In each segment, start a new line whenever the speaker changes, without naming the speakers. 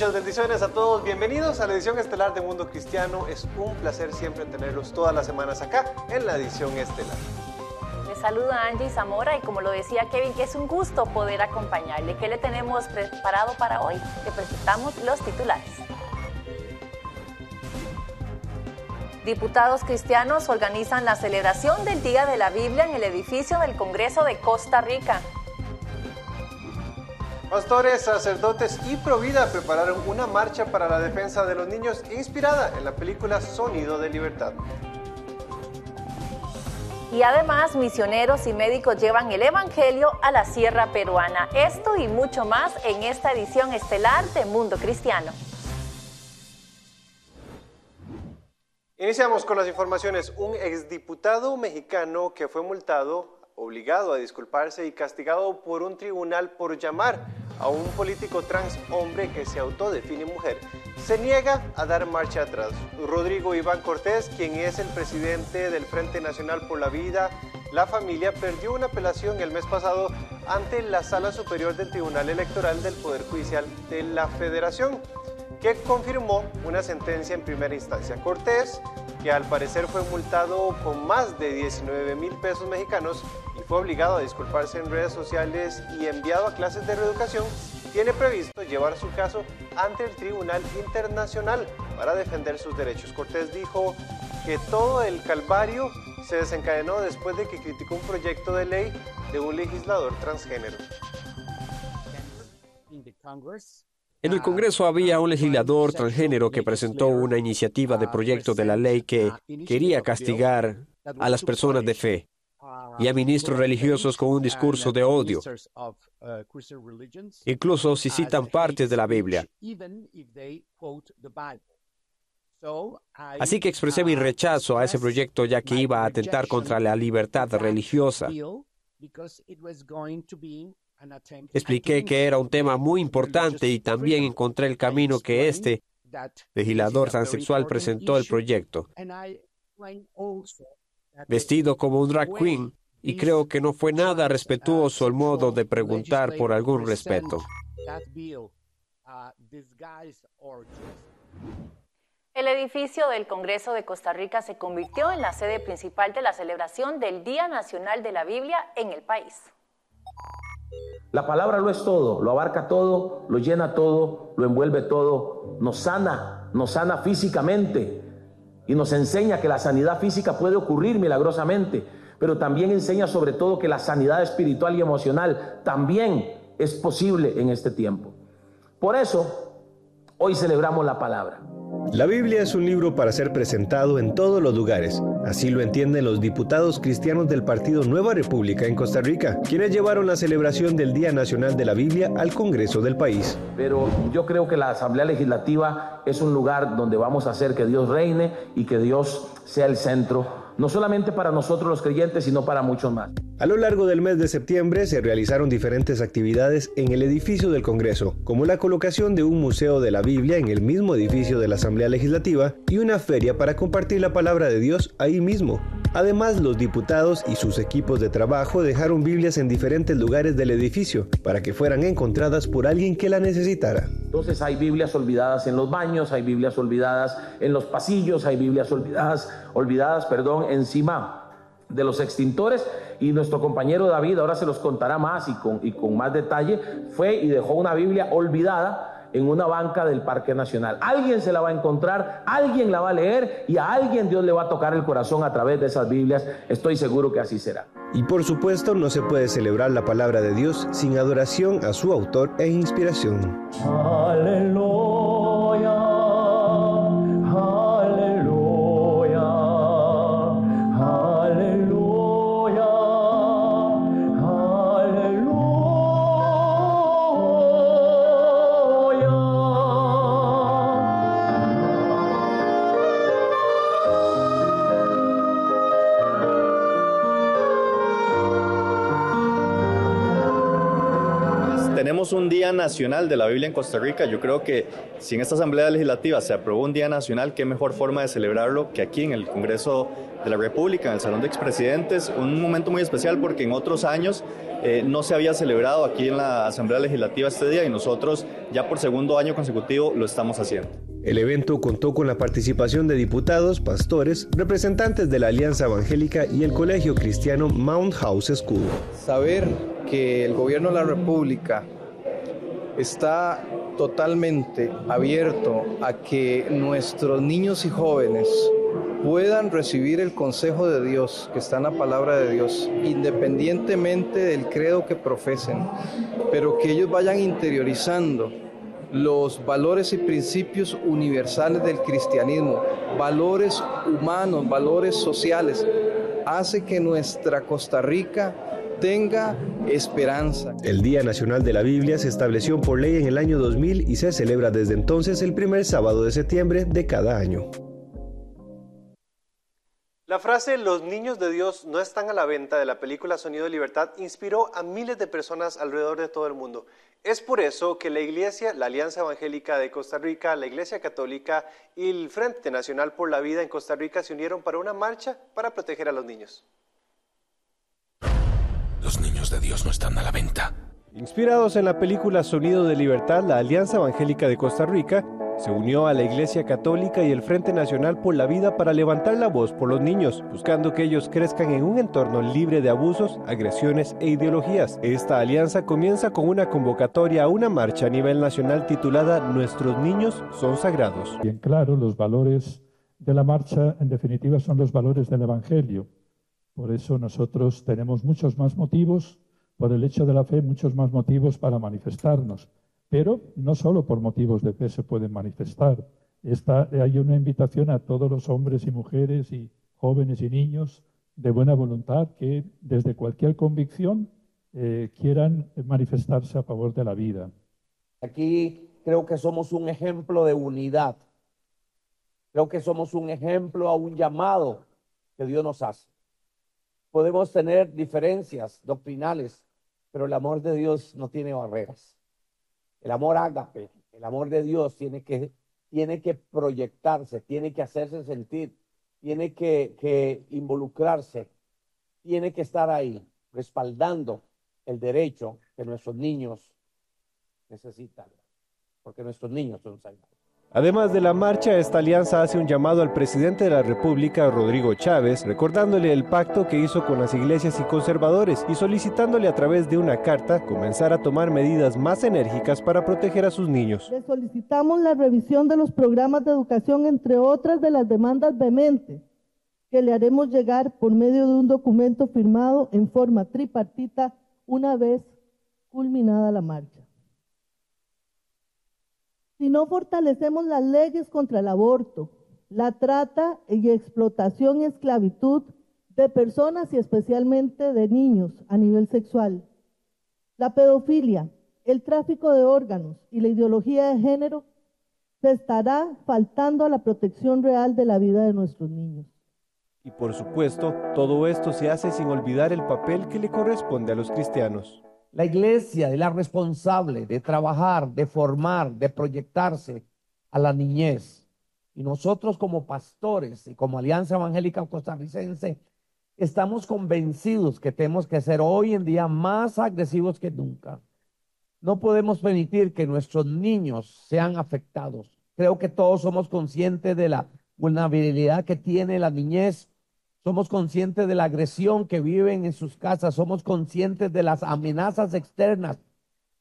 Muchas bendiciones a todos, bienvenidos a la edición estelar de Mundo Cristiano. Es un placer siempre tenerlos todas las semanas acá en la edición estelar.
Les saluda Angie Zamora y como lo decía Kevin, que es un gusto poder acompañarle. ¿Qué le tenemos preparado para hoy? Le presentamos los titulares. Diputados cristianos organizan la celebración del Día de la Biblia en el edificio del Congreso de Costa Rica.
Pastores, sacerdotes y Provida prepararon una marcha para la defensa de los niños inspirada en la película Sonido de Libertad.
Y además, misioneros y médicos llevan el Evangelio a la sierra peruana. Esto y mucho más en esta edición estelar de Mundo Cristiano.
Iniciamos con las informaciones. Un exdiputado mexicano que fue multado obligado a disculparse y castigado por un tribunal por llamar a un político trans hombre que se autodefine mujer, se niega a dar marcha atrás. Rodrigo Iván Cortés, quien es el presidente del Frente Nacional por la Vida, la familia perdió una apelación el mes pasado ante la Sala Superior del Tribunal Electoral del Poder Judicial de la Federación, que confirmó una sentencia en primera instancia. Cortés, que al parecer fue multado con más de 19 mil pesos mexicanos, fue obligado a disculparse en redes sociales y enviado a clases de reeducación, tiene previsto llevar su caso ante el Tribunal Internacional para defender sus derechos. Cortés dijo que todo el calvario se desencadenó después de que criticó un proyecto de ley de un legislador transgénero.
En el Congreso había un legislador transgénero que presentó una iniciativa de proyecto de la ley que quería castigar a las personas de fe y a ministros religiosos con un discurso de odio, incluso si citan partes de la Biblia. Así que expresé mi rechazo a ese proyecto ya que iba a atentar contra la libertad religiosa. Expliqué que era un tema muy importante y también encontré el camino que este legislador transexual presentó el proyecto. Vestido como un drag queen, y creo que no fue nada respetuoso el modo de preguntar por algún respeto.
El edificio del Congreso de Costa Rica se convirtió en la sede principal de la celebración del Día Nacional de la Biblia en el país.
La palabra lo es todo, lo abarca todo, lo llena todo, lo envuelve todo, nos sana, nos sana físicamente y nos enseña que la sanidad física puede ocurrir milagrosamente pero también enseña sobre todo que la sanidad espiritual y emocional también es posible en este tiempo. Por eso, hoy celebramos la palabra.
La Biblia es un libro para ser presentado en todos los lugares. Así lo entienden los diputados cristianos del Partido Nueva República en Costa Rica, quienes llevaron la celebración del Día Nacional de la Biblia al Congreso del país.
Pero yo creo que la Asamblea Legislativa es un lugar donde vamos a hacer que Dios reine y que Dios sea el centro no solamente para nosotros los creyentes, sino para muchos más.
A lo largo del mes de septiembre se realizaron diferentes actividades en el edificio del Congreso, como la colocación de un museo de la Biblia en el mismo edificio de la Asamblea Legislativa y una feria para compartir la palabra de Dios ahí mismo. Además, los diputados y sus equipos de trabajo dejaron Biblias en diferentes lugares del edificio para que fueran encontradas por alguien que la necesitara.
Entonces hay Biblias olvidadas en los baños, hay Biblias olvidadas en los pasillos, hay Biblias olvidadas, olvidadas, perdón, encima de los extintores y nuestro compañero David ahora se los contará más y con, y con más detalle, fue y dejó una Biblia olvidada en una banca del Parque Nacional. Alguien se la va a encontrar, alguien la va a leer y a alguien Dios le va a tocar el corazón a través de esas Biblias. Estoy seguro que así será.
Y por supuesto no se puede celebrar la palabra de Dios sin adoración a su autor e inspiración.
Aleluya.
Un Día Nacional de la Biblia en Costa Rica. Yo creo que si en esta Asamblea Legislativa se aprobó un Día Nacional, qué mejor forma de celebrarlo que aquí en el Congreso de la República, en el Salón de Expresidentes. Un momento muy especial porque en otros años eh, no se había celebrado aquí en la Asamblea Legislativa este día y nosotros ya por segundo año consecutivo lo estamos haciendo.
El evento contó con la participación de diputados, pastores, representantes de la Alianza Evangélica y el Colegio Cristiano Mount House School.
Saber que el gobierno de la República está totalmente abierto a que nuestros niños y jóvenes puedan recibir el consejo de Dios que está en la palabra de Dios, independientemente del credo que profesen, pero que ellos vayan interiorizando los valores y principios universales del cristianismo, valores humanos, valores sociales, hace que nuestra Costa Rica tenga esperanza.
El Día Nacional de la Biblia se estableció por ley en el año 2000 y se celebra desde entonces el primer sábado de septiembre de cada año.
La frase Los niños de Dios no están a la venta de la película Sonido de Libertad inspiró a miles de personas alrededor de todo el mundo. Es por eso que la Iglesia, la Alianza Evangélica de Costa Rica, la Iglesia Católica y el Frente Nacional por la Vida en Costa Rica se unieron para una marcha para proteger a los niños.
De Dios no están a la venta.
Inspirados en la película Sonido de Libertad, la Alianza Evangélica de Costa Rica se unió a la Iglesia Católica y el Frente Nacional por la Vida para levantar la voz por los niños, buscando que ellos crezcan en un entorno libre de abusos, agresiones e ideologías. Esta alianza comienza con una convocatoria a una marcha a nivel nacional titulada Nuestros niños son sagrados.
Bien claro, los valores de la marcha en definitiva son los valores del Evangelio por eso nosotros tenemos muchos más motivos, por el hecho de la fe, muchos más motivos para manifestarnos. Pero no solo por motivos de fe se pueden manifestar. hay una invitación a todos los hombres y mujeres y jóvenes y niños de buena voluntad que desde cualquier convicción eh, quieran manifestarse a favor de la vida.
Aquí creo que somos un ejemplo de unidad. Creo que somos un ejemplo a un llamado que Dios nos hace. Podemos tener diferencias doctrinales, pero el amor de Dios no tiene barreras. El amor ágape, el amor de Dios tiene que, tiene que proyectarse, tiene que hacerse sentir, tiene que, involucrarse, tiene que estar ahí, respaldando el derecho que nuestros niños necesitan, porque nuestros niños son salvados.
Además de la marcha, esta alianza hace un llamado al presidente de la República, Rodrigo Chávez, recordándole el pacto que hizo con las iglesias y conservadores y solicitándole a través de una carta comenzar a tomar medidas más enérgicas para proteger a sus niños.
Le solicitamos la revisión de los programas de educación, entre otras de las demandas vehementes que le haremos llegar por medio de un documento firmado en forma tripartita una vez culminada la marcha si no fortalecemos las leyes contra el aborto, la trata y explotación y esclavitud de personas y especialmente de niños a nivel sexual, la pedofilia, el tráfico de órganos y la ideología de género, se estará faltando a la protección real de la vida de nuestros niños.
Y por supuesto, todo esto se hace sin olvidar el papel que le corresponde a los cristianos.
La iglesia es la responsable de trabajar, de formar, de proyectarse a la niñez. Y nosotros como pastores y como Alianza Evangélica Costarricense estamos convencidos que tenemos que ser hoy en día más agresivos que nunca. No podemos permitir que nuestros niños sean afectados. Creo que todos somos conscientes de la vulnerabilidad que tiene la niñez. Somos conscientes de la agresión que viven en sus casas. Somos conscientes de las amenazas externas.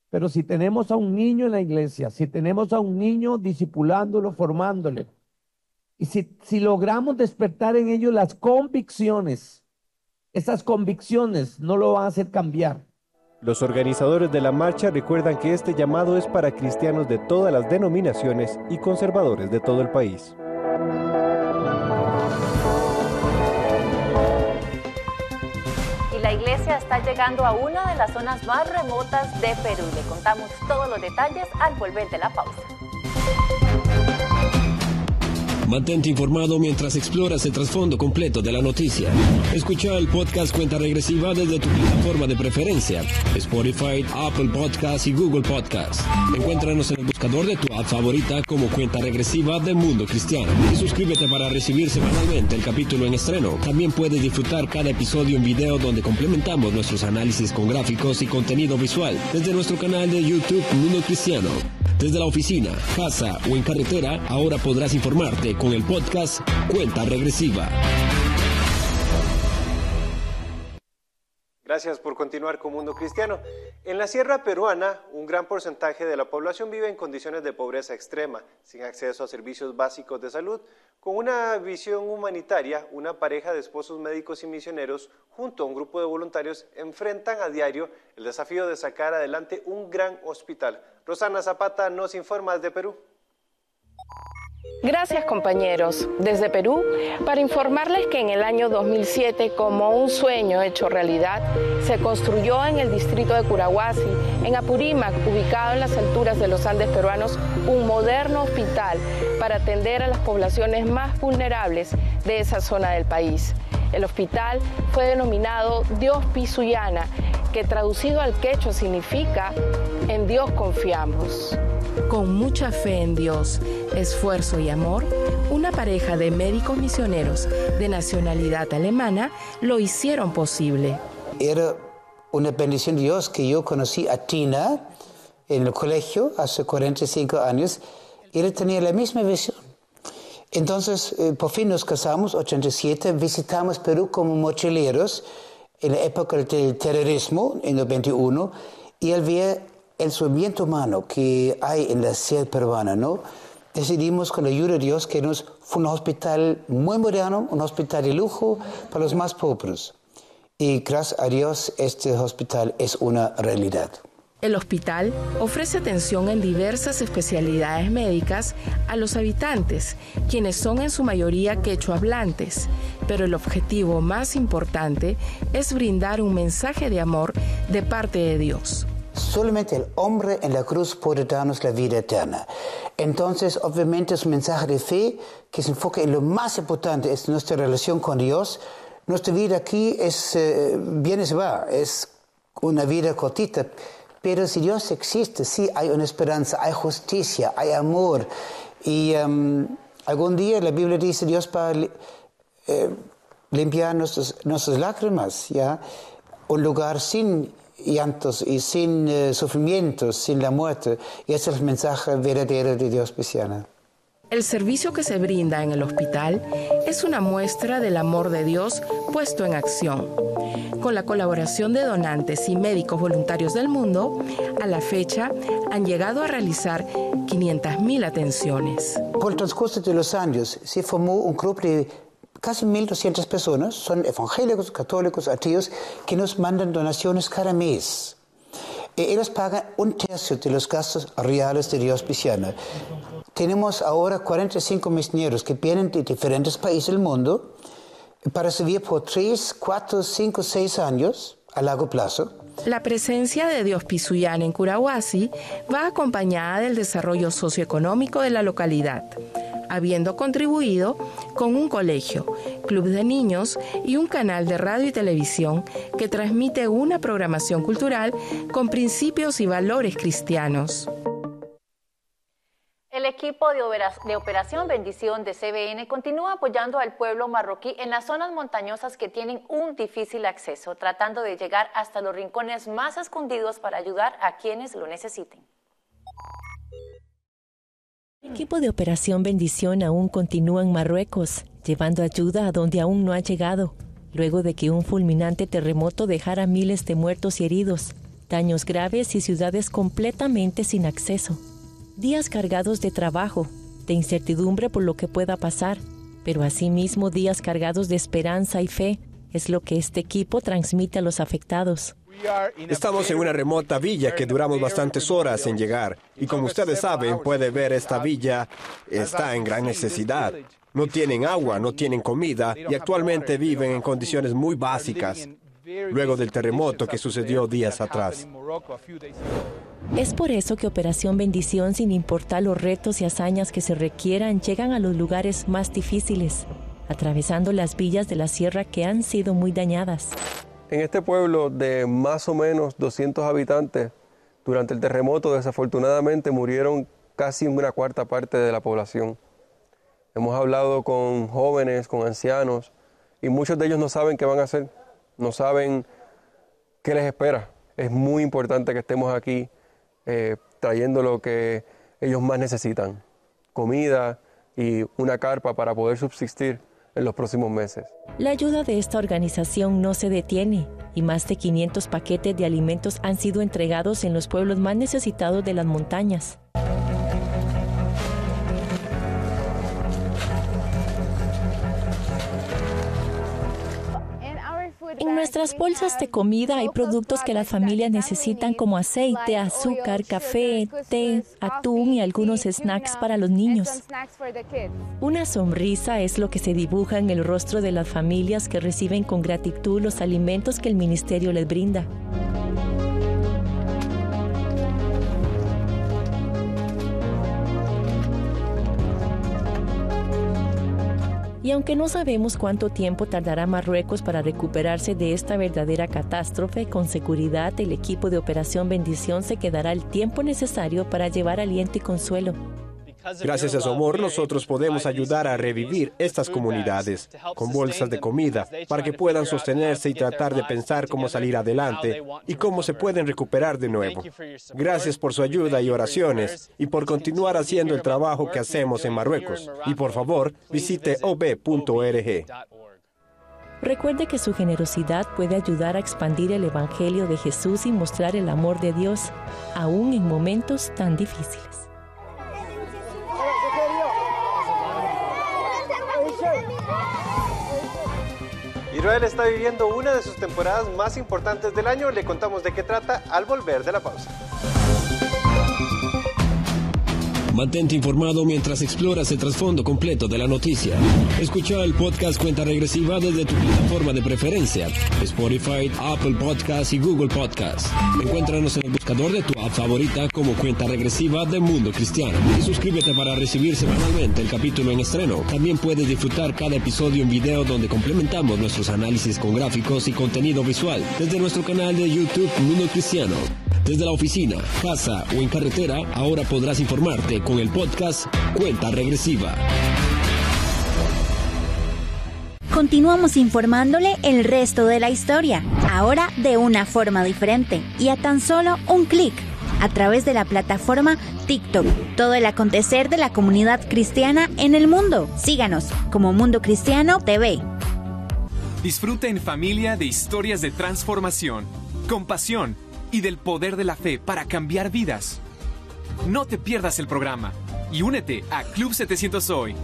Pero si tenemos a un niño en la iglesia, si tenemos a un niño disipulándolo, formándole, y si, si logramos despertar en ellos las convicciones, esas convicciones no lo van a hacer cambiar.
Los organizadores de la marcha recuerdan que este llamado es para cristianos de todas las denominaciones y conservadores de todo el país.
Está llegando a una de las zonas más remotas de Perú. Le contamos todos los detalles al volver de la pausa.
Mantente informado mientras exploras el trasfondo completo de la noticia. Escucha el podcast Cuenta Regresiva desde tu plataforma de preferencia, Spotify, Apple Podcasts y Google Podcasts. Encuéntranos en el buscador de tu app favorita como Cuenta Regresiva de Mundo Cristiano. Y suscríbete para recibir semanalmente el capítulo en estreno. También puedes disfrutar cada episodio en video donde complementamos nuestros análisis con gráficos y contenido visual desde nuestro canal de YouTube Mundo Cristiano. Desde la oficina, casa o en carretera, ahora podrás informarte con el podcast Cuenta Regresiva.
Gracias por continuar con Mundo Cristiano. En la sierra peruana, un gran porcentaje de la población vive en condiciones de pobreza extrema, sin acceso a servicios básicos de salud. Con una visión humanitaria, una pareja de esposos médicos y misioneros, junto a un grupo de voluntarios, enfrentan a diario el desafío de sacar adelante un gran hospital. Rosana Zapata nos informa desde Perú.
Gracias compañeros, desde Perú, para informarles que en el año 2007, como un sueño hecho realidad, se construyó en el distrito de Curahuasi, en Apurímac, ubicado en las alturas de los Andes peruanos, un moderno hospital para atender a las poblaciones más vulnerables de esa zona del país. El hospital fue denominado Dios Pisuyana, que traducido al quechua significa En Dios confiamos.
Con mucha fe en Dios, esfuerzo y amor, una pareja de médicos misioneros de nacionalidad alemana lo hicieron posible.
Era una bendición de Dios que yo conocí a Tina en el colegio hace 45 años. Ella tenía la misma visión. Entonces, eh, por fin nos casamos, 87, visitamos Perú como mochileros en la época del terrorismo, en el 21, y al ver el sufrimiento humano que hay en la sierra peruana, ¿no? Decidimos con la ayuda de Dios que nos fue un hospital muy moderno, un hospital de lujo para los más pobres. Y gracias a Dios este hospital es una realidad.
El hospital ofrece atención en diversas especialidades médicas a los habitantes, quienes son en su mayoría quechua hablantes, pero el objetivo más importante es brindar un mensaje de amor de parte de Dios.
Solamente el hombre en la cruz puede darnos la vida eterna. Entonces, obviamente es un mensaje de fe que se enfoca en lo más importante, es nuestra relación con Dios. Nuestra vida aquí es, eh, bien se va, es una vida cortita pero si Dios existe, sí hay una esperanza, hay justicia, hay amor. Y um, algún día la Biblia dice Dios va a eh, limpiar nuestras lágrimas, ¿ya? Un lugar sin llantos y sin eh, sufrimientos, sin la muerte. Y ese es el mensaje verdadero de Dios cristiano.
El servicio que se brinda en el hospital es una muestra del amor de Dios puesto en acción. Con la colaboración de donantes y médicos voluntarios del mundo, a la fecha han llegado a realizar 500.000 atenciones.
Por el transcurso de los años se formó un grupo de casi 1.200 personas, son evangélicos, católicos, ateos, que nos mandan donaciones cada mes. Y ellos pagan un tercio de los gastos reales de Dios Pisciana. Tenemos ahora 45 misioneros que vienen de diferentes países del mundo para servir por 3, 4, 5, 6 años a largo plazo.
La presencia de Dios Pisuyán en Curahuasi va acompañada del desarrollo socioeconómico de la localidad, habiendo contribuido con un colegio, club de niños y un canal de radio y televisión que transmite una programación cultural con principios y valores cristianos.
El equipo de Operación Bendición de CBN continúa apoyando al pueblo marroquí en las zonas montañosas que tienen un difícil acceso, tratando de llegar hasta los rincones más escondidos para ayudar a quienes lo necesiten.
El equipo de Operación Bendición aún continúa en Marruecos, llevando ayuda a donde aún no ha llegado, luego de que un fulminante terremoto dejara miles de muertos y heridos, daños graves y ciudades completamente sin acceso. Días cargados de trabajo, de incertidumbre por lo que pueda pasar, pero asimismo días cargados de esperanza y fe es lo que este equipo transmite a los afectados.
Estamos en una remota villa que duramos bastantes horas en llegar y como ustedes saben, puede ver esta villa está en gran necesidad. No tienen agua, no tienen comida y actualmente viven en condiciones muy básicas luego del terremoto que sucedió días atrás.
Es por eso que Operación Bendición, sin importar los retos y hazañas que se requieran, llegan a los lugares más difíciles, atravesando las villas de la sierra que han sido muy dañadas.
En este pueblo de más o menos 200 habitantes, durante el terremoto desafortunadamente murieron casi una cuarta parte de la población. Hemos hablado con jóvenes, con ancianos, y muchos de ellos no saben qué van a hacer, no saben qué les espera. Es muy importante que estemos aquí eh, trayendo lo que ellos más necesitan, comida y una carpa para poder subsistir en los próximos meses.
La ayuda de esta organización no se detiene y más de 500 paquetes de alimentos han sido entregados en los pueblos más necesitados de las montañas. Nuestras bolsas de comida hay productos que las familias necesitan como aceite, azúcar, café, té, atún y algunos snacks para los niños. Una sonrisa es lo que se dibuja en el rostro de las familias que reciben con gratitud los alimentos que el ministerio les brinda. Y aunque no sabemos cuánto tiempo tardará Marruecos para recuperarse de esta verdadera catástrofe, con seguridad el equipo de Operación Bendición se quedará el tiempo necesario para llevar aliento y consuelo.
Gracias a su amor, nosotros podemos ayudar a revivir estas comunidades con bolsas de comida para que puedan sostenerse y tratar de pensar cómo salir adelante y cómo se pueden recuperar de nuevo. Gracias por su ayuda y oraciones y por continuar haciendo el trabajo que hacemos en Marruecos. Y por favor, visite ob.org.
Recuerde que su generosidad puede ayudar a expandir el Evangelio de Jesús y mostrar el amor de Dios, aún en momentos tan difíciles.
Israel está viviendo una de sus temporadas más importantes del año. Le contamos de qué trata al volver de la pausa.
Mantente informado mientras exploras el trasfondo completo de la noticia. Escucha el podcast Cuenta Regresiva desde tu plataforma de preferencia, Spotify, Apple Podcasts y Google Podcasts. Encuéntranos en el buscador de tu app favorita como Cuenta Regresiva de Mundo Cristiano. Y suscríbete para recibir semanalmente el capítulo en estreno. También puedes disfrutar cada episodio en video donde complementamos nuestros análisis con gráficos y contenido visual desde nuestro canal de YouTube Mundo Cristiano. Desde la oficina, casa o en carretera, ahora podrás informarte con el podcast Cuenta Regresiva.
Continuamos informándole el resto de la historia, ahora de una forma diferente y a tan solo un clic a través de la plataforma TikTok. Todo el acontecer de la comunidad cristiana en el mundo. Síganos como Mundo Cristiano TV.
Disfruta en familia de historias de transformación, compasión y del poder de la fe para cambiar vidas. No te pierdas el programa y únete a Club 700 Hoy.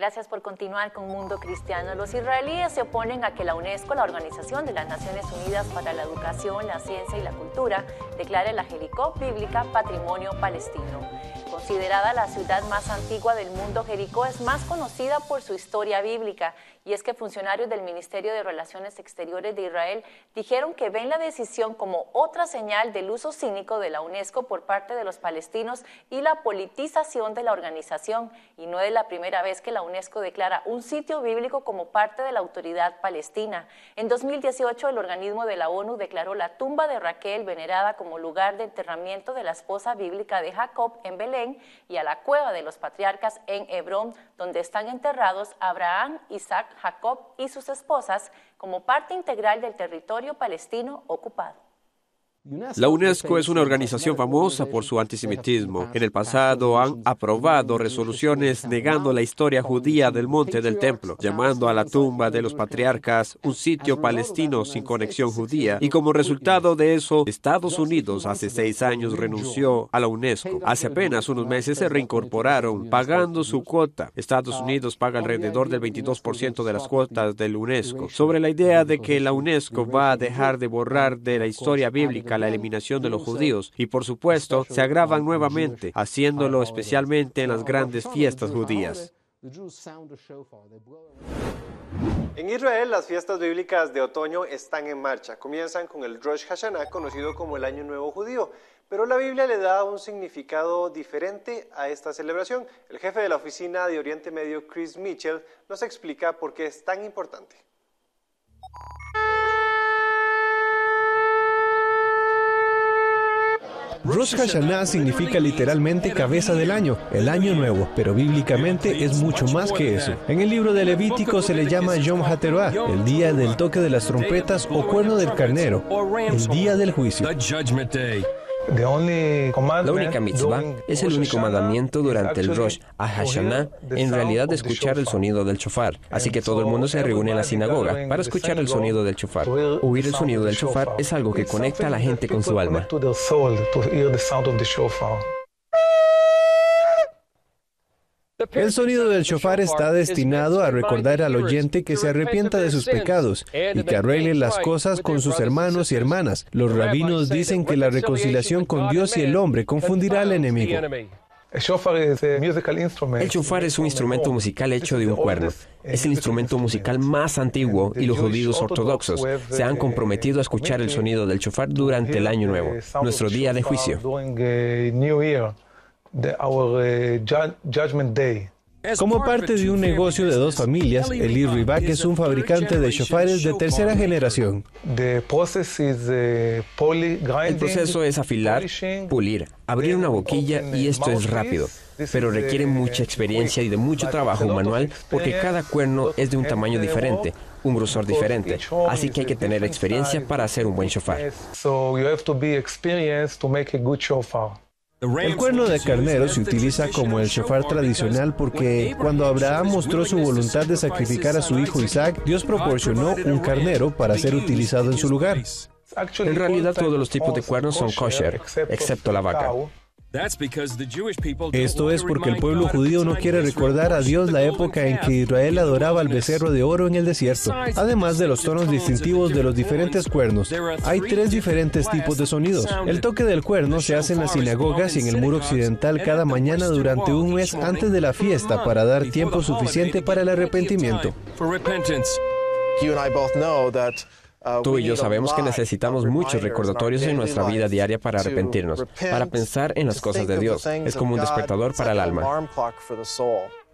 Gracias por continuar con Mundo Cristiano. Los israelíes se oponen a que la UNESCO, la Organización de las Naciones Unidas para la Educación, la Ciencia y la Cultura, declare la Jericó bíblica Patrimonio Palestino. Considerada la ciudad más antigua del mundo, Jericó es más conocida por su historia bíblica y es que funcionarios del Ministerio de Relaciones Exteriores de Israel dijeron que ven la decisión como otra señal del uso cínico de la UNESCO por parte de los palestinos y la politización de la organización, y no es la primera vez que la UNESCO declara un sitio bíblico como parte de la autoridad palestina. En 2018, el organismo de la ONU declaró la tumba de Raquel venerada como lugar de enterramiento de la esposa bíblica de Jacob en Belén y a la cueva de los patriarcas en Hebrón, donde están enterrados Abraham, Isaac, Jacob y sus esposas como parte integral del territorio palestino ocupado.
La UNESCO es una organización famosa por su antisemitismo. En el pasado han aprobado resoluciones negando la historia judía del monte del templo, llamando a la tumba de los patriarcas un sitio palestino sin conexión judía. Y como resultado de eso, Estados Unidos hace seis años renunció a la UNESCO. Hace apenas unos meses se reincorporaron pagando su cuota. Estados Unidos paga alrededor del 22% de las cuotas del UNESCO. Sobre la idea de que la UNESCO va a dejar de borrar de la historia bíblica la eliminación de los judíos y por supuesto se agravan nuevamente, haciéndolo especialmente en las grandes fiestas judías.
En Israel, las fiestas bíblicas de otoño están en marcha. Comienzan con el Rosh Hashanah, conocido como el Año Nuevo Judío, pero la Biblia le da un significado diferente a esta celebración. El jefe de la oficina de Oriente Medio, Chris Mitchell, nos explica por qué es tan importante.
Rosh Hashanah significa literalmente cabeza del año, el año nuevo, pero bíblicamente es mucho más que eso. En el libro de Levítico se le llama Yom HaTeruah, el día del toque de las trompetas o cuerno del carnero, el día del juicio.
La única mitzvah es el único mandamiento durante el Rosh Hashanah, en realidad escuchar el sonido del chofar. Así que todo el mundo se reúne en la sinagoga para escuchar el sonido del chofar. Oír el sonido del chofar es algo que conecta a la gente con su alma.
El sonido del shofar está destinado a recordar al oyente que se arrepienta de sus pecados y que arregle las cosas con sus hermanos y hermanas. Los rabinos dicen que la reconciliación con Dios y el hombre confundirá al enemigo.
El shofar es un instrumento musical hecho de un cuerno. Es el instrumento musical más antiguo y los judíos ortodoxos se han comprometido a escuchar el sonido del shofar durante el año nuevo, nuestro día de juicio.
Como parte de un negocio de dos familias, Eli Ribak es un fabricante de shofares de tercera generación.
El proceso es afilar, pulir, abrir una boquilla y esto es rápido, pero requiere mucha experiencia y de mucho trabajo manual porque cada cuerno es de un tamaño diferente, un grosor diferente, así que hay que tener experiencia para hacer un buen shofar.
El cuerno de carnero se utiliza como el shofar tradicional porque cuando Abraham mostró su voluntad de sacrificar a su hijo Isaac, Dios proporcionó un carnero para ser utilizado en su lugar.
En realidad todos los tipos de cuernos son kosher, excepto la vaca.
Esto es porque el pueblo judío no quiere recordar a Dios la época en que Israel adoraba al becerro de oro en el desierto. Además de los tonos distintivos de los diferentes cuernos, hay tres diferentes tipos de sonidos. El toque del cuerno se hace en las sinagogas y en el muro occidental cada mañana durante un mes antes de la fiesta para dar tiempo suficiente para el arrepentimiento.
Tú y yo sabemos que necesitamos muchos recordatorios en nuestra vida diaria para arrepentirnos, para pensar en las cosas de Dios. Es como un despertador para el alma.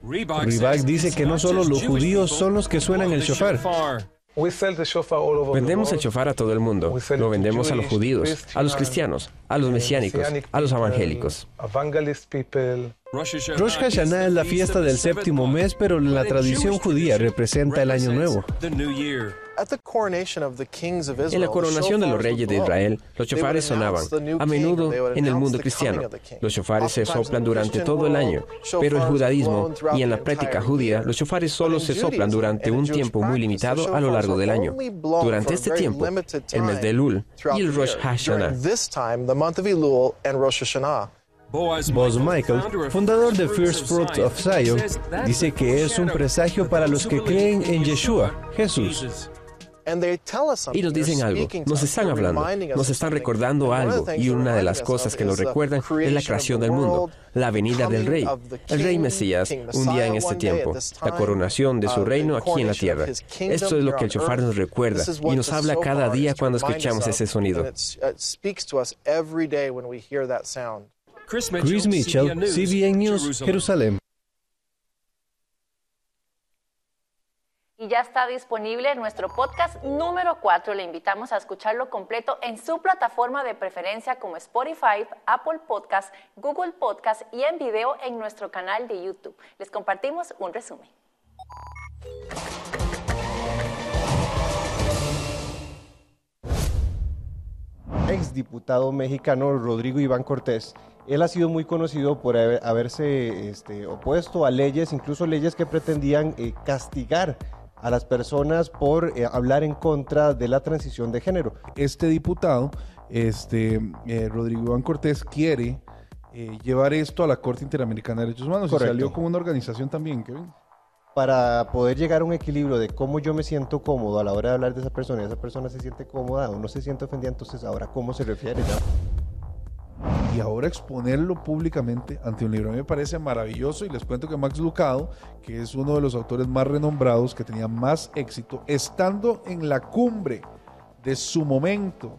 Ribak dice que no solo los judíos son los que suenan el shofar.
Vendemos el shofar a todo el mundo. Lo vendemos a los judíos, a los cristianos, a los mesiánicos, a los evangélicos.
Rosh Hashanah es la fiesta del séptimo mes, pero en la tradición judía representa el año nuevo.
En la coronación de los reyes de Israel, los shofares sonaban, a menudo en el mundo cristiano. Los shofares se soplan durante todo el año, pero el judaísmo y en la práctica judía, los shofares solo se soplan durante un tiempo muy limitado a lo largo del año. Durante este tiempo, el mes de Elul y el Rosh Hashanah.
Boz Michael, fundador de First Fruits of Zion, dice que es un presagio para los que creen en Yeshua, Jesús.
Y nos dicen algo, nos están hablando, nos están recordando algo, y una de las cosas que nos recuerdan es la creación del mundo, la venida del Rey, el Rey Mesías, un día en este tiempo, la coronación de su reino aquí en la tierra. Esto es lo que el chofar nos recuerda y nos habla cada día cuando escuchamos ese sonido.
Chris Mitchell, CBN News, Jerusalén.
y ya está disponible nuestro podcast número 4. Le invitamos a escucharlo completo en su plataforma de preferencia como Spotify, Apple Podcast, Google Podcast y en video en nuestro canal de YouTube. Les compartimos un resumen.
Exdiputado mexicano Rodrigo Iván Cortés él ha sido muy conocido por haberse este, opuesto a leyes, incluso leyes que pretendían eh, castigar a las personas por eh, hablar en contra de la transición de género.
Este diputado, este, eh, Rodrigo Iván Cortés, quiere llevar esto a la Corte Interamericana de Derechos Humanos y salió con una organización también, Kevin.
Para poder llegar a un equilibrio de cómo yo me siento cómodo a la hora de hablar de esa persona y esa persona se siente cómoda o no se siente ofendida, entonces ahora cómo se refiere ya
y ahora exponerlo públicamente ante un libro. A mí me parece maravilloso y les cuento que Max Lucado, que es uno de los autores más renombrados, que tenía más éxito, estando en la cumbre de su momento,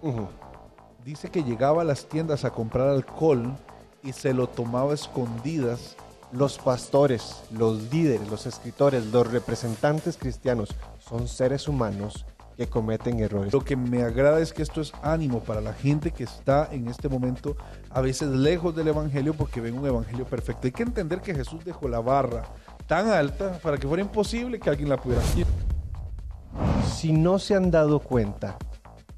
dice que llegaba a las tiendas a comprar alcohol y se lo tomaba escondidas.
Los pastores, los líderes, los escritores, los representantes cristianos son seres humanos que cometen errores.
Lo que me agrada es que esto es ánimo para la gente que está en este momento a veces lejos del Evangelio porque ven un Evangelio perfecto. Hay que entender que Jesús dejó la barra tan alta para que fuera imposible que alguien la pudiera.
Si no se han dado cuenta,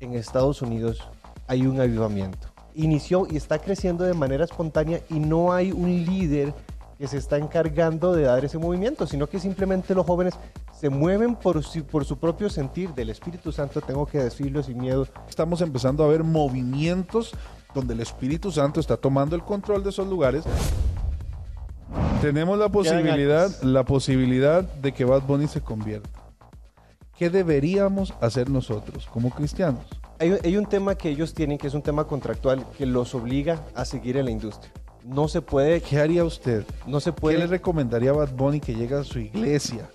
en Estados Unidos hay un avivamiento. Inició y está creciendo de manera espontánea y no hay un líder que se está encargando de dar ese movimiento, sino que simplemente los jóvenes se mueven por su, por su propio sentir del Espíritu Santo, tengo que decirlo sin miedo.
Estamos empezando a ver movimientos donde el Espíritu Santo está tomando el control de esos lugares. Tenemos la posibilidad, la posibilidad de que Bad Bunny se convierta. ¿Qué deberíamos hacer nosotros como cristianos?
Hay, hay un tema que ellos tienen, que es un tema contractual, que los obliga a seguir en la industria no se puede.
¿Qué haría usted?
No se puede.
¿Qué le recomendaría a Bad Bunny que llegue a su iglesia?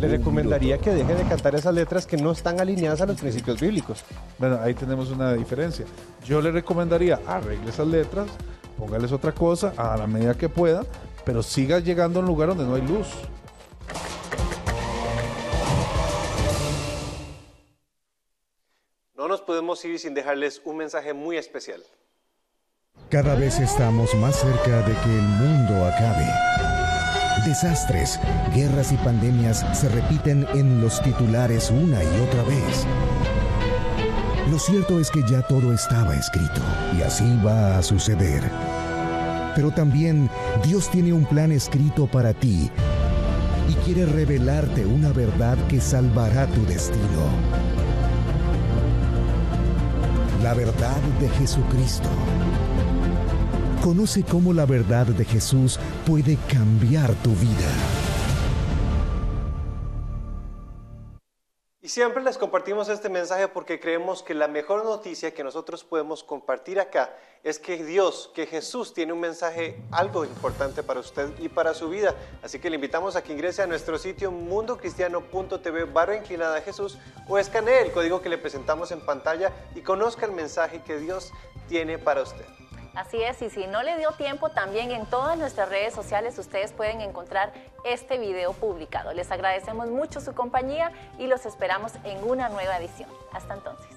Le recomendaría que deje de cantar esas letras que no están alineadas a los principios bíblicos.
Bueno, ahí tenemos una diferencia. Yo le recomendaría arregle esas letras, póngales otra cosa a la medida que pueda, pero siga llegando a un lugar donde no hay luz.
No nos podemos ir sin dejarles un mensaje muy especial.
Cada vez estamos más cerca de que el mundo acabe. Desastres, guerras y pandemias se repiten en los titulares una y otra vez. Lo cierto es que ya todo estaba escrito y así va a suceder. Pero también Dios tiene un plan escrito para ti y quiere revelarte una verdad que salvará tu destino. La verdad de Jesucristo. Conoce cómo la verdad de Jesús puede cambiar tu vida.
Y siempre les compartimos este mensaje porque creemos que la mejor noticia que nosotros podemos compartir acá es que Dios, que Jesús tiene un mensaje algo importante para usted y para su vida. Así que le invitamos a que ingrese a nuestro sitio mundocristiano.tv barra inclinada a Jesús o escanee el código que le presentamos en pantalla y conozca el mensaje que Dios tiene para usted.
Así es, y si no le dio tiempo, también en todas nuestras redes sociales ustedes pueden encontrar este video publicado. Les agradecemos mucho su compañía y los esperamos en una nueva edición. Hasta entonces.